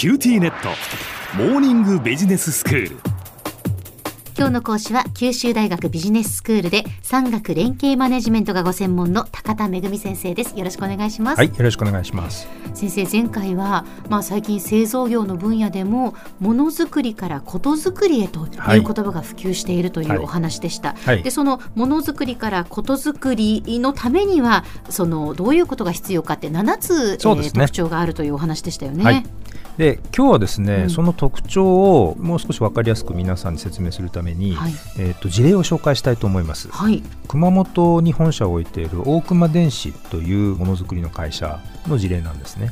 QTnet。モーニングビジネススクール。今日の講師は九州大学ビジネススクールで産学連携マネジメントがご専門の高田仁先生です。よろしくお願いします。はいよろしくお願いします。先生前回はまあ最近製造業の分野でもものづくりからことづくりへとい。う言葉が普及しているというお話でした、はい。はい、でそのものづくりからことづくりのためにはそのどういうことが必要かって7つ、ね、えー、特徴があるというお話でしたよね、はいで今日はですね、うん、その特徴をもう少し分かりやすく皆さんに説明するために、はい、えーと、事例を紹介したいと思います、はい、熊本に本社を置いている大熊電子というものづくりの会社の事例なんですね。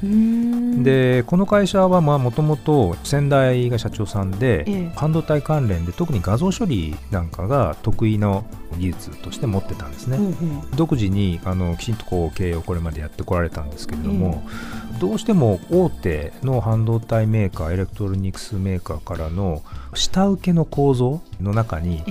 でこの会社はもともと先代が社長さんで、ええ、半導体関連で特に画像処理なんかが得意の技術として持ってたんですね、うんう。ん、独自にあのきちんとこう経営をこれまでやってこられたんですけれども、え、どうしても大手の半導体メーカーエレクトロニクスメーカーからの下請けの構造の中に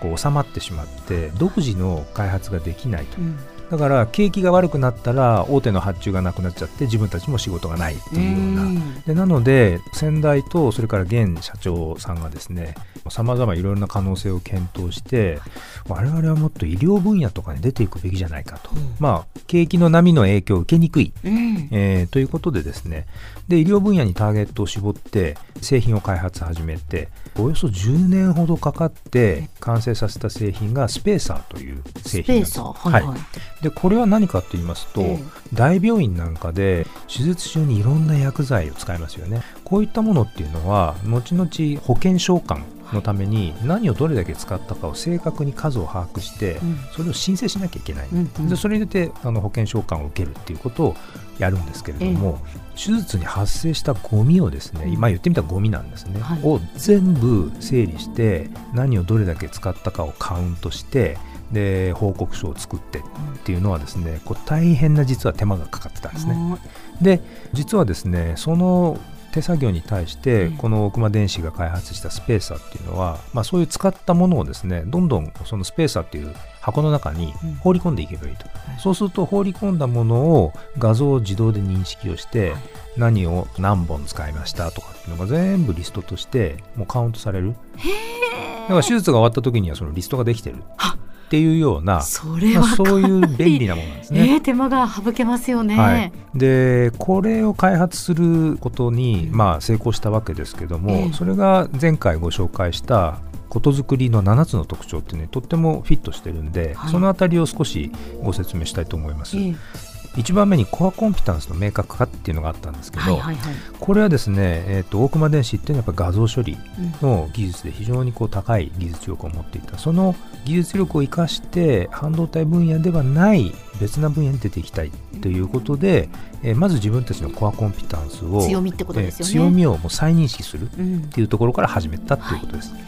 こう収まってしまって独自の開発ができないと。うんだから景気が悪くなったら大手の発注がなくなっちゃって自分たちも仕事がないっていうような。でなので先代とそれから現社長さんがですねさまざまいろいろな可能性を検討して我々はもっと医療分野とかに出ていくべきじゃないかと、うん、まあ景気の波の影響を受けにくい、うん、えー、ということでですね。で医療分野にターゲットを絞って製品を開発始めておよそ10年ほどかかって完成させた製品がスペーサーという製品です。はい、はい、でこれは何かと言いますと、えー、大病院なんかで手術中にいろんな薬剤を使いますよね。こういったものっていうのは後々保険償還のために何をどれだけ使ったかを正確に数を把握して、それを申請しなきゃいけない、でそれによってあの保険償還を受けるっていうことをやるんですけれども、手術に発生したゴミをですね、今言ってみたらゴミなんですね、はい、を全部整理して何をどれだけ使ったかをカウントしてで報告書を作ってっていうのはですねこう大変な実は手間がかかってたんですね。で実はですねその手作業に対してこの奥間電子が開発したスペーサーっていうのは、まあ、そういう使ったものをですねどんどんそのスペーサーっていう箱の中に放り込んでいけばいいと、うん、そうすると放り込んだものを画像を自動で認識をして、何を何本使いましたとかっていうのが全部リストとしてもうカウントされる。だから手術が終わった時にはそのリストができてるっていうようなそれは、まあ、そういう便利なものなんですね。えー、手間が省けますよね、はい、でこれを開発することに、まあ、成功したわけですけども、えー、それが前回ご紹介したことづくりの7つの特徴ってねとってもフィットしてるんで、はい、そのあたりを少しご説明したいと思います。えー1番目にコアコンピタンスの明確化っていうのがあったんですけど、はいはいはい、これはですね、えーと、大熊電子っていうのはやっぱ画像処理の技術で非常にこう高い技術力を持っていた、その技術力を生かして半導体分野ではない別な分野に出ていきたいということで、えー、まず自分たちのコアコンピタンスを強みってことですよね、えー、強みをもう再認識するっていうところから始めたっていうことです。は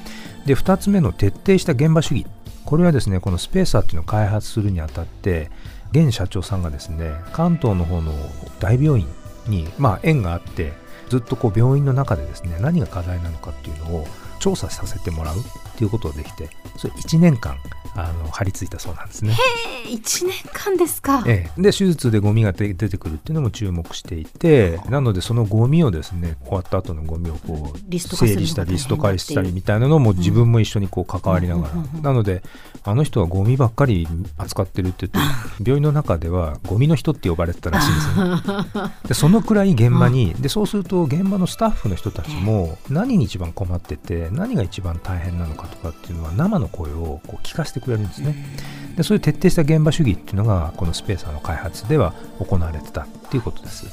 い、で2つ目の徹底した現場主義。これはですねこのスペーサーっていうのを開発するにあたって現社長さんがですね関東の方の大病院に、まあ、縁があってずっとこう病院の中でですね何が課題なのかっていうのを調査させてもらう。っていうことができてそれ1年間あの張り付いたそうなんですね。へえ1年間ですか。ええ、で手術でゴミが出てくるっていうのも注目していてなのでそのゴミをですね終わった後のゴミをこう整理したりリスト化したりみたいなのも自分も一緒にこう関わりながら、なのであの人はゴミばっかり扱ってるって言って病院の中ではゴミの人って呼ばれてたらしいんですね。でそのくらい現場にでそうすると現場のスタッフの人たちも何に一番困ってて何が一番大変なのかとかっていうのは生の声をこう聞かせてくれるんですね。でそういう徹底した現場主義っていうのがこのスペーサーの開発では行われてたっていうことです。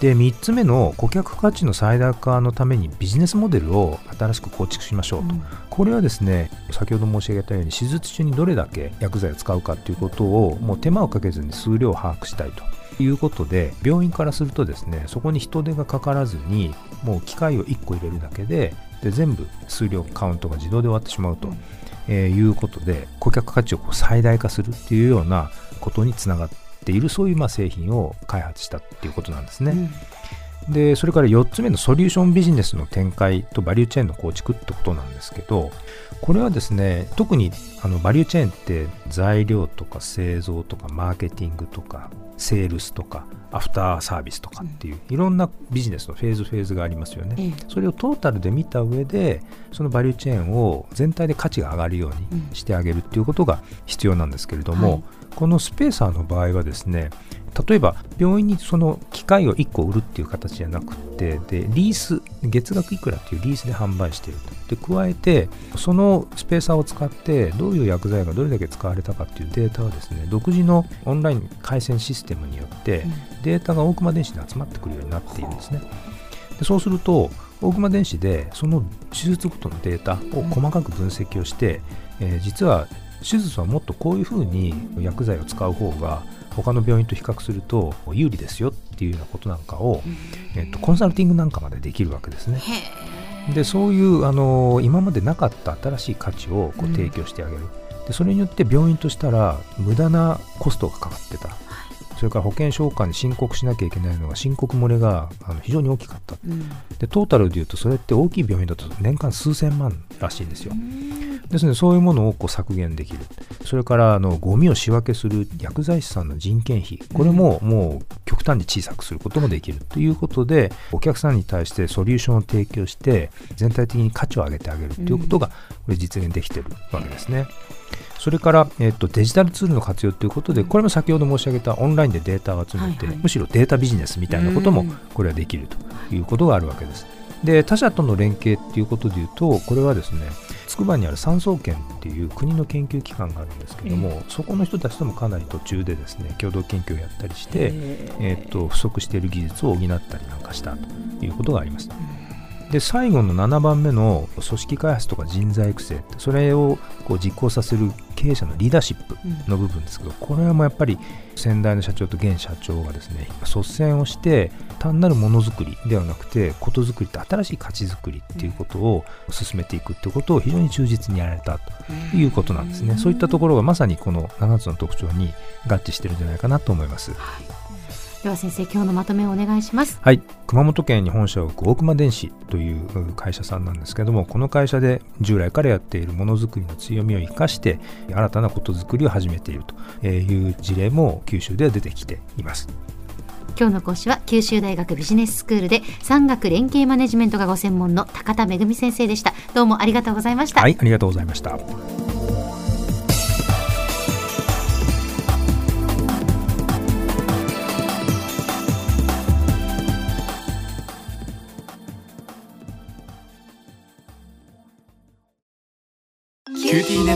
で3つ目の顧客価値の最大化のためにビジネスモデルを新しく構築しましょうと、うん、これはですね先ほど申し上げたように手術中にどれだけ薬剤を使うかということをもう手間をかけずに数量を把握したいということで病院からするとですねそこに人手がかからずにもう機械を1個入れるだけでで全部数量カウントが自動で終わってしまうと。うんえー、いうことで顧客価値をこう最大化するっていうようなことにつながっているそういうまあ製品を開発したっていうことなんですね。うん、でそれから4つ目のソリューションビジネスの展開とバリューチェーンの構築ってことなんですけどこれはですね特にあのバリューチェーンって材料とか製造とかマーケティングとかセールスとかアフターサービスとかっていう、いろんなビジネスのフェーズフェーズがありますよね、それをトータルで見た上でそのバリューチェーンを全体で価値が上がるようにしてあげるっていうことが必要なんですけれども、はい、このスペーサーの場合はですね例えば病院にその機械を1個売るっていう形じゃなくてでリース月額いくらっていうリースで販売しているとで加えてそのスペーサーを使ってどういう薬剤がどれだけ使われたかっていうデータはですね独自のオンライン回線システムによってデータが大熊電子に集まってくるようになっているんですね。でそうすると大熊電子でその手術ごとのデータを細かく分析をして、えー、実は手術はもっとこういうふうに薬剤を使う方が他の病院と比較すると有利ですよっていうようなことなんかを、えっと、コンサルティングなんかまでできるわけですね。でそういうあの今までなかった新しい価値をこう提供してあげる、でそれによって病院としたら無駄なコストがかかってた、それから保険証官に申告しなきゃいけないのが申告漏れがあの非常に大きかった、うん、でトータルでいうとそれって大きい病院だと年間数千万らしいんですよ。ですのでそういうものをこう削減できる。それからあのゴミを仕分けする薬剤師さんの人件費。これももう極端に小さくすることもできるということでお客さんに対してソリューションを提供して全体的に価値を上げてあげるということがこれ実現できているわけですね。それから、えっと、デジタルツールの活用ということで、これも先ほど申し上げたオンラインでデータを集めて、むしろデータビジネスみたいなこともこれはできるということがあるわけです。で他社との連携っていうことでいうとこれはですね筑波にある産総研っていう国の研究機関があるんですけども、えー、そこの人たちともかなり途中でですね共同研究をやったりして、えー、えーと不足している技術を補ったりなんかしたということがあります。で最後の7番目の組織開発とか人材育成それをこう実行させる経営者のリーダーシップの部分ですけど、これはもうやっぱり先代の社長と現社長がですね率先をして単なるものづくりではなくてことづくりって新しい価値づくりっていうことを進めていくっていうことを非常に忠実にやられたということなんですね、そういったところがまさにこの7つの特徴に合致してるんじゃないかなと思います。はいでは先生今日のまとめをお願いします。はい。熊本県に本社を置く大熊電子という会社さんなんですけどもこの会社で従来からやっているものづくりの強みを生かして新たなことづくりを始めているという事例も九州では出てきています。今日の講師は九州大学ビジネススクールで産学連携マネジメントがご専門の高田恵先生でした。どうもありがとうございました。はいありがとうございました